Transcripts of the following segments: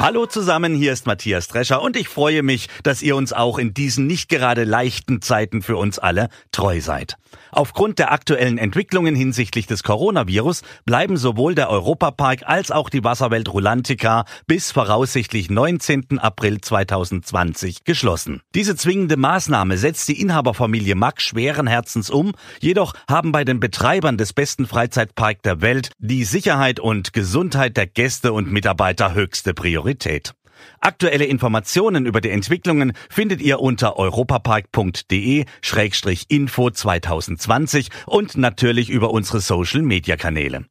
Hallo zusammen, hier ist Matthias Drescher und ich freue mich, dass ihr uns auch in diesen nicht gerade leichten Zeiten für uns alle treu seid. Aufgrund der aktuellen Entwicklungen hinsichtlich des Coronavirus bleiben sowohl der Europapark als auch die Wasserwelt Rulantica bis voraussichtlich 19. April 2020 geschlossen. Diese zwingende Maßnahme setzt die Inhaberfamilie Mack schweren Herzens um, jedoch haben bei den Betreibern des besten Freizeitparks der Welt die Sicherheit und Gesundheit der Gäste und Mitarbeiter höchste Priorität. Aktuelle Informationen über die Entwicklungen findet ihr unter europapark.de-info 2020 und natürlich über unsere Social Media Kanäle.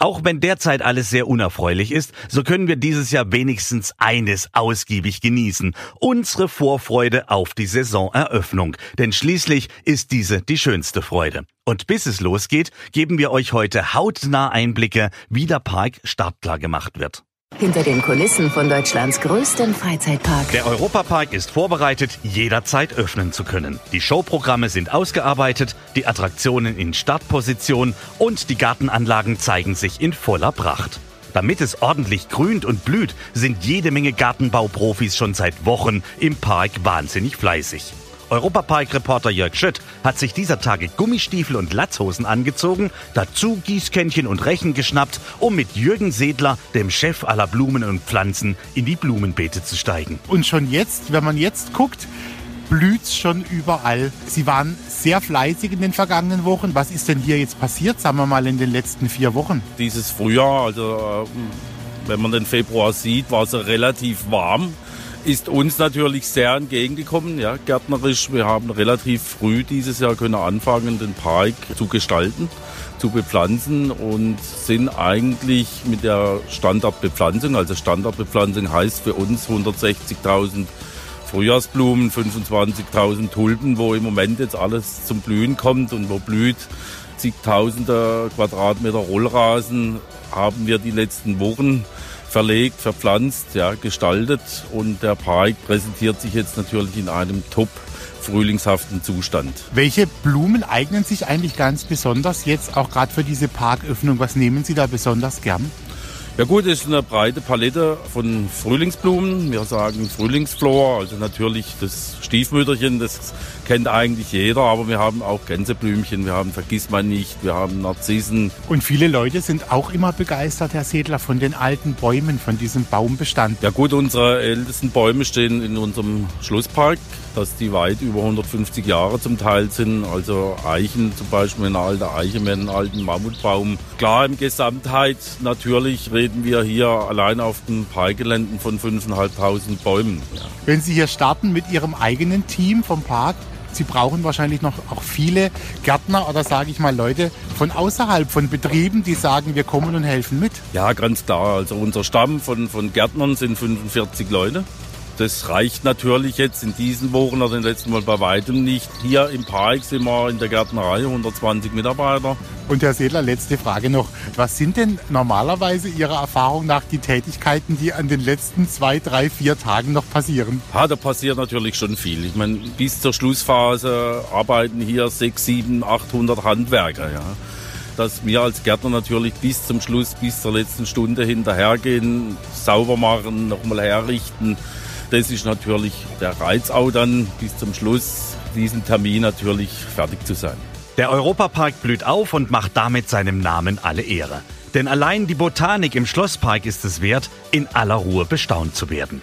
Auch wenn derzeit alles sehr unerfreulich ist, so können wir dieses Jahr wenigstens eines ausgiebig genießen. Unsere Vorfreude auf die Saisoneröffnung. Denn schließlich ist diese die schönste Freude. Und bis es losgeht, geben wir euch heute hautnah Einblicke, wie der Park startklar gemacht wird. Hinter den Kulissen von Deutschlands größtem Freizeitpark. Der Europapark ist vorbereitet, jederzeit öffnen zu können. Die Showprogramme sind ausgearbeitet, die Attraktionen in Startposition und die Gartenanlagen zeigen sich in voller Pracht. Damit es ordentlich grünt und blüht, sind jede Menge Gartenbauprofis schon seit Wochen im Park wahnsinnig fleißig. Europapark-Reporter Jörg Schött hat sich dieser Tage Gummistiefel und Latzhosen angezogen, dazu Gießkännchen und Rechen geschnappt, um mit Jürgen Sedler, dem Chef aller Blumen und Pflanzen, in die Blumenbeete zu steigen. Und schon jetzt, wenn man jetzt guckt, blüht's schon überall. Sie waren sehr fleißig in den vergangenen Wochen. Was ist denn hier jetzt passiert, sagen wir mal, in den letzten vier Wochen? Dieses Frühjahr, also äh, wenn man den Februar sieht, war es relativ warm ist uns natürlich sehr entgegengekommen, ja, gärtnerisch. Wir haben relativ früh dieses Jahr können anfangen, den Park zu gestalten, zu bepflanzen und sind eigentlich mit der Standardbepflanzung, also Standardbepflanzung heißt für uns 160.000 Frühjahrsblumen, 25.000 Tulpen, wo im Moment jetzt alles zum Blühen kommt und wo blüht zigtausende Quadratmeter Rollrasen haben wir die letzten Wochen verlegt, verpflanzt, ja, gestaltet und der Park präsentiert sich jetzt natürlich in einem top frühlingshaften Zustand. Welche Blumen eignen sich eigentlich ganz besonders jetzt auch gerade für diese Parköffnung? Was nehmen Sie da besonders gern? Ja gut, es ist eine breite Palette von Frühlingsblumen. Wir sagen Frühlingsflor, also natürlich das Stiefmütterchen, das kennt eigentlich jeder, aber wir haben auch Gänseblümchen, wir haben Vergissmeinnicht, wir haben Narzissen. Und viele Leute sind auch immer begeistert, Herr Sedler, von den alten Bäumen, von diesem Baumbestand. Ja gut, unsere ältesten Bäume stehen in unserem Schlosspark, dass die weit über 150 Jahre zum Teil sind. Also Eichen zum Beispiel, eine alte Eiche mit einem alten Mammutbaum. Klar, im Gesamtheit natürlich reden wir hier allein auf den Parkgeländen von 5.500 Bäumen. Ja. Wenn Sie hier starten mit Ihrem eigenen Team vom Park, Sie brauchen wahrscheinlich noch auch viele Gärtner oder sage ich mal Leute von außerhalb, von Betrieben, die sagen, wir kommen und helfen mit. Ja, ganz klar. Also unser Stamm von, von Gärtnern sind 45 Leute. Das reicht natürlich jetzt in diesen Wochen oder den letzten Mal bei weitem nicht. Hier im Park sind wir in der Gärtnerei 120 Mitarbeiter. Und Herr Sedler, letzte Frage noch. Was sind denn normalerweise Ihrer Erfahrung nach die Tätigkeiten, die an den letzten zwei, drei, vier Tagen noch passieren? Ja, da passiert natürlich schon viel. Ich meine, bis zur Schlussphase arbeiten hier 6, 7, 800 Handwerker. Ja dass wir als Gärtner natürlich bis zum Schluss, bis zur letzten Stunde hinterhergehen, sauber machen, nochmal herrichten, das ist natürlich der Reiz auch dann bis zum Schluss, diesen Termin natürlich fertig zu sein. Der Europapark blüht auf und macht damit seinem Namen alle Ehre. Denn allein die Botanik im Schlosspark ist es wert, in aller Ruhe bestaunt zu werden.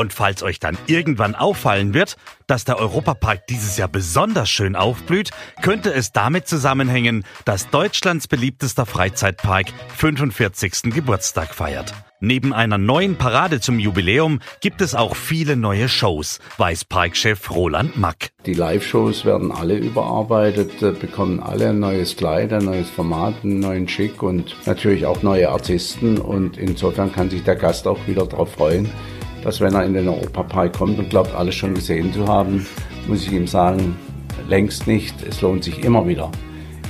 Und falls euch dann irgendwann auffallen wird, dass der Europapark dieses Jahr besonders schön aufblüht, könnte es damit zusammenhängen, dass Deutschlands beliebtester Freizeitpark 45. Geburtstag feiert. Neben einer neuen Parade zum Jubiläum gibt es auch viele neue Shows, weiß Parkchef Roland Mack. Die Live-Shows werden alle überarbeitet, äh, bekommen alle ein neues Kleid, ein neues Format, einen neuen Schick und natürlich auch neue Artisten. Und insofern kann sich der Gast auch wieder darauf freuen, dass wenn er in den Europapark kommt und glaubt, alles schon gesehen zu haben, muss ich ihm sagen, längst nicht. Es lohnt sich immer wieder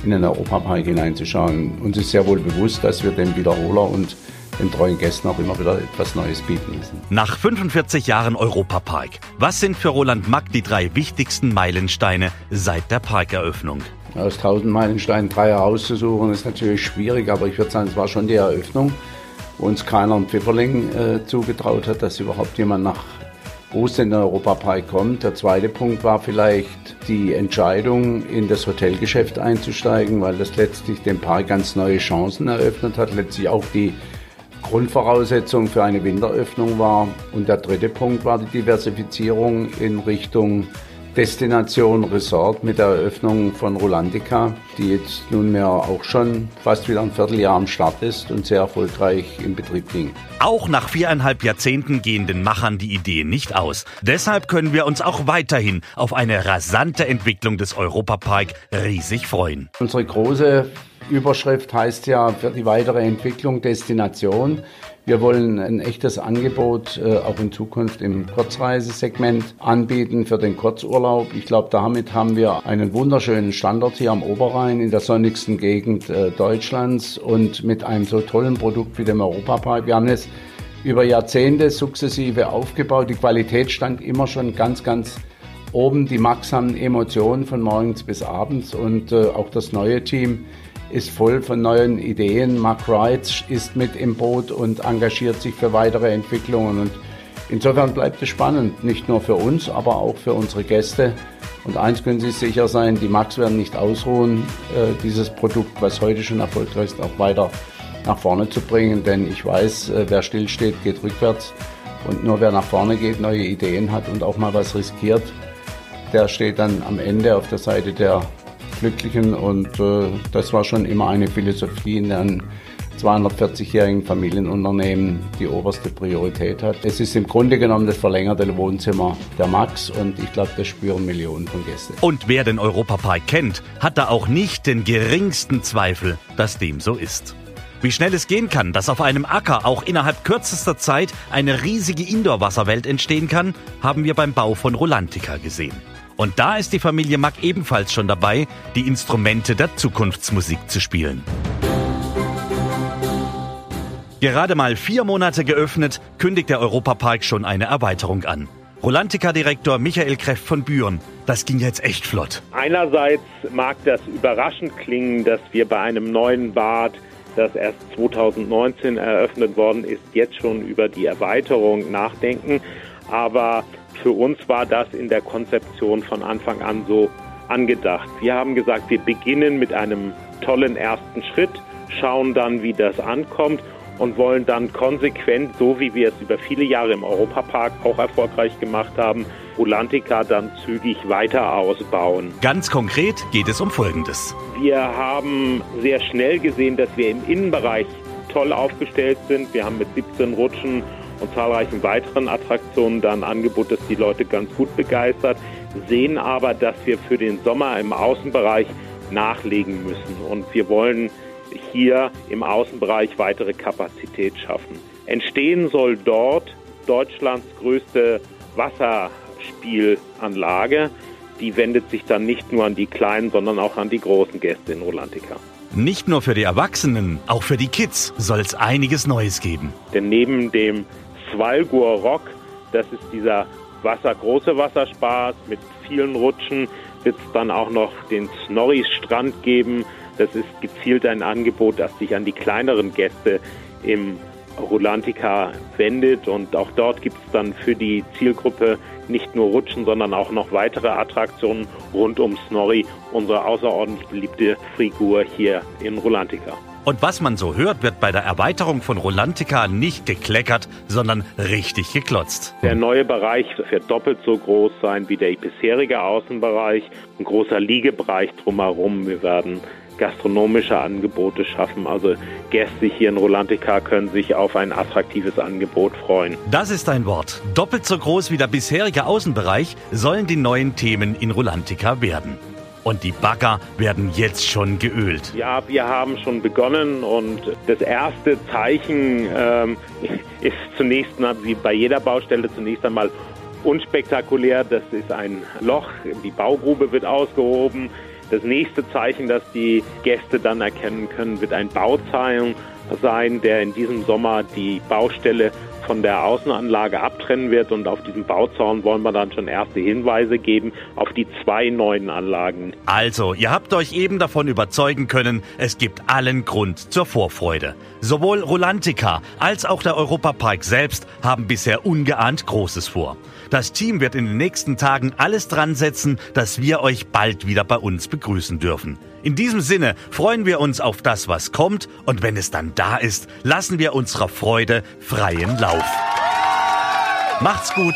in den Europapark hineinzuschauen. Uns ist sehr wohl bewusst, dass wir den Wiederholer und den treuen Gästen auch immer wieder etwas Neues bieten müssen. Nach 45 Jahren Europapark, was sind für Roland Mack die drei wichtigsten Meilensteine seit der Parkeröffnung? Aus 1000 Meilensteinen drei herauszusuchen, ist natürlich schwierig, aber ich würde sagen, es war schon die Eröffnung, uns keiner einen Pfifferling äh, zugetraut hat, dass überhaupt jemand nach Ostern in den Europapark kommt. Der zweite Punkt war vielleicht die Entscheidung, in das Hotelgeschäft einzusteigen, weil das letztlich dem Park ganz neue Chancen eröffnet hat, letztlich auch die Grundvoraussetzung für eine Winteröffnung war. Und der dritte Punkt war die Diversifizierung in Richtung Destination Resort mit der Eröffnung von Rolandica, die jetzt nunmehr auch schon fast wieder ein Vierteljahr am Start ist und sehr erfolgreich in Betrieb ging. Auch nach viereinhalb Jahrzehnten gehen den Machern die Ideen nicht aus. Deshalb können wir uns auch weiterhin auf eine rasante Entwicklung des Europapark riesig freuen. Unsere große Überschrift heißt ja für die weitere Entwicklung Destination. Wir wollen ein echtes Angebot äh, auch in Zukunft im Kurzreisesegment anbieten für den Kurzurlaub. Ich glaube, damit haben wir einen wunderschönen Standort hier am Oberrhein in der sonnigsten Gegend äh, Deutschlands und mit einem so tollen Produkt wie dem Europapark. Wir haben es über Jahrzehnte sukzessive aufgebaut. Die Qualität stand immer schon ganz, ganz oben. Die Max haben Emotionen von morgens bis abends und äh, auch das neue Team ist voll von neuen Ideen. Mark Wright ist mit im Boot und engagiert sich für weitere Entwicklungen. Und insofern bleibt es spannend, nicht nur für uns, aber auch für unsere Gäste. Und eins können Sie sicher sein, die Max werden nicht ausruhen, äh, dieses Produkt, was heute schon erfolgreich ist, auch weiter nach vorne zu bringen. Denn ich weiß, äh, wer stillsteht, geht rückwärts. Und nur wer nach vorne geht, neue Ideen hat und auch mal was riskiert, der steht dann am Ende auf der Seite der Glücklichen und äh, das war schon immer eine Philosophie in einem 240-jährigen Familienunternehmen die oberste Priorität hat. Es ist im Grunde genommen das verlängerte Wohnzimmer der Max und ich glaube, das spüren Millionen von Gästen. Und wer den Europapark kennt, hat da auch nicht den geringsten Zweifel, dass dem so ist. Wie schnell es gehen kann, dass auf einem Acker auch innerhalb kürzester Zeit eine riesige Indoor-Wasserwelt entstehen kann, haben wir beim Bau von Rolantica gesehen. Und da ist die Familie Mack ebenfalls schon dabei, die Instrumente der Zukunftsmusik zu spielen. Gerade mal vier Monate geöffnet, kündigt der Europapark schon eine Erweiterung an. Rolantica-Direktor Michael Kreff von Büren. Das ging jetzt echt flott. Einerseits mag das überraschend klingen, dass wir bei einem neuen Bad, das erst 2019 eröffnet worden ist, jetzt schon über die Erweiterung nachdenken. Aber für uns war das in der Konzeption von Anfang an so angedacht. Wir haben gesagt, wir beginnen mit einem tollen ersten Schritt, schauen dann, wie das ankommt und wollen dann konsequent, so wie wir es über viele Jahre im Europapark auch erfolgreich gemacht haben, Rulantica dann zügig weiter ausbauen. Ganz konkret geht es um Folgendes. Wir haben sehr schnell gesehen, dass wir im Innenbereich toll aufgestellt sind. Wir haben mit 17 Rutschen und zahlreichen weiteren Attraktionen dann ein Angebot, das die Leute ganz gut begeistert, sehen aber, dass wir für den Sommer im Außenbereich nachlegen müssen. Und wir wollen hier im Außenbereich weitere Kapazität schaffen. Entstehen soll dort Deutschlands größte Wasserspielanlage. Die wendet sich dann nicht nur an die kleinen, sondern auch an die großen Gäste in Rolantica. Nicht nur für die Erwachsenen, auch für die Kids soll es einiges Neues geben. Denn neben dem Svalgur Rock. Das ist dieser Wasser, große Wasserspaß mit vielen Rutschen. Wird es dann auch noch den Snorris Strand geben. Das ist gezielt ein Angebot, das sich an die kleineren Gäste im Rolantica wendet. Und auch dort gibt es dann für die Zielgruppe nicht nur Rutschen, sondern auch noch weitere Attraktionen rund um Snorri, unsere außerordentlich beliebte Figur hier in Rolantica. Und was man so hört, wird bei der Erweiterung von Rolantica nicht gekleckert, sondern richtig geklotzt. Der neue Bereich wird doppelt so groß sein wie der bisherige Außenbereich. Ein großer Liegebereich drumherum. Wir werden gastronomische Angebote schaffen. Also Gäste hier in Rolantica können sich auf ein attraktives Angebot freuen. Das ist ein Wort. Doppelt so groß wie der bisherige Außenbereich sollen die neuen Themen in Rolantica werden. Und die Bagger werden jetzt schon geölt. Ja, wir haben schon begonnen und das erste Zeichen ähm, ist zunächst wie bei jeder Baustelle zunächst einmal unspektakulär. Das ist ein Loch, die Baugrube wird ausgehoben. Das nächste Zeichen, das die Gäste dann erkennen können, wird ein Bauzeichen sein, der in diesem Sommer die Baustelle von der Außenanlage abtrennen wird und auf diesem Bauzaun wollen wir dann schon erste Hinweise geben auf die zwei neuen Anlagen. Also, ihr habt euch eben davon überzeugen können, es gibt allen Grund zur Vorfreude. Sowohl Rolantica als auch der Europapark selbst haben bisher ungeahnt Großes vor. Das Team wird in den nächsten Tagen alles dran setzen, dass wir euch bald wieder bei uns begrüßen dürfen. In diesem Sinne freuen wir uns auf das, was kommt und wenn es dann da ist, lassen wir unserer Freude freien Lauf. Macht's gut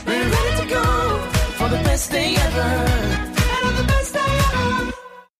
The best day ever.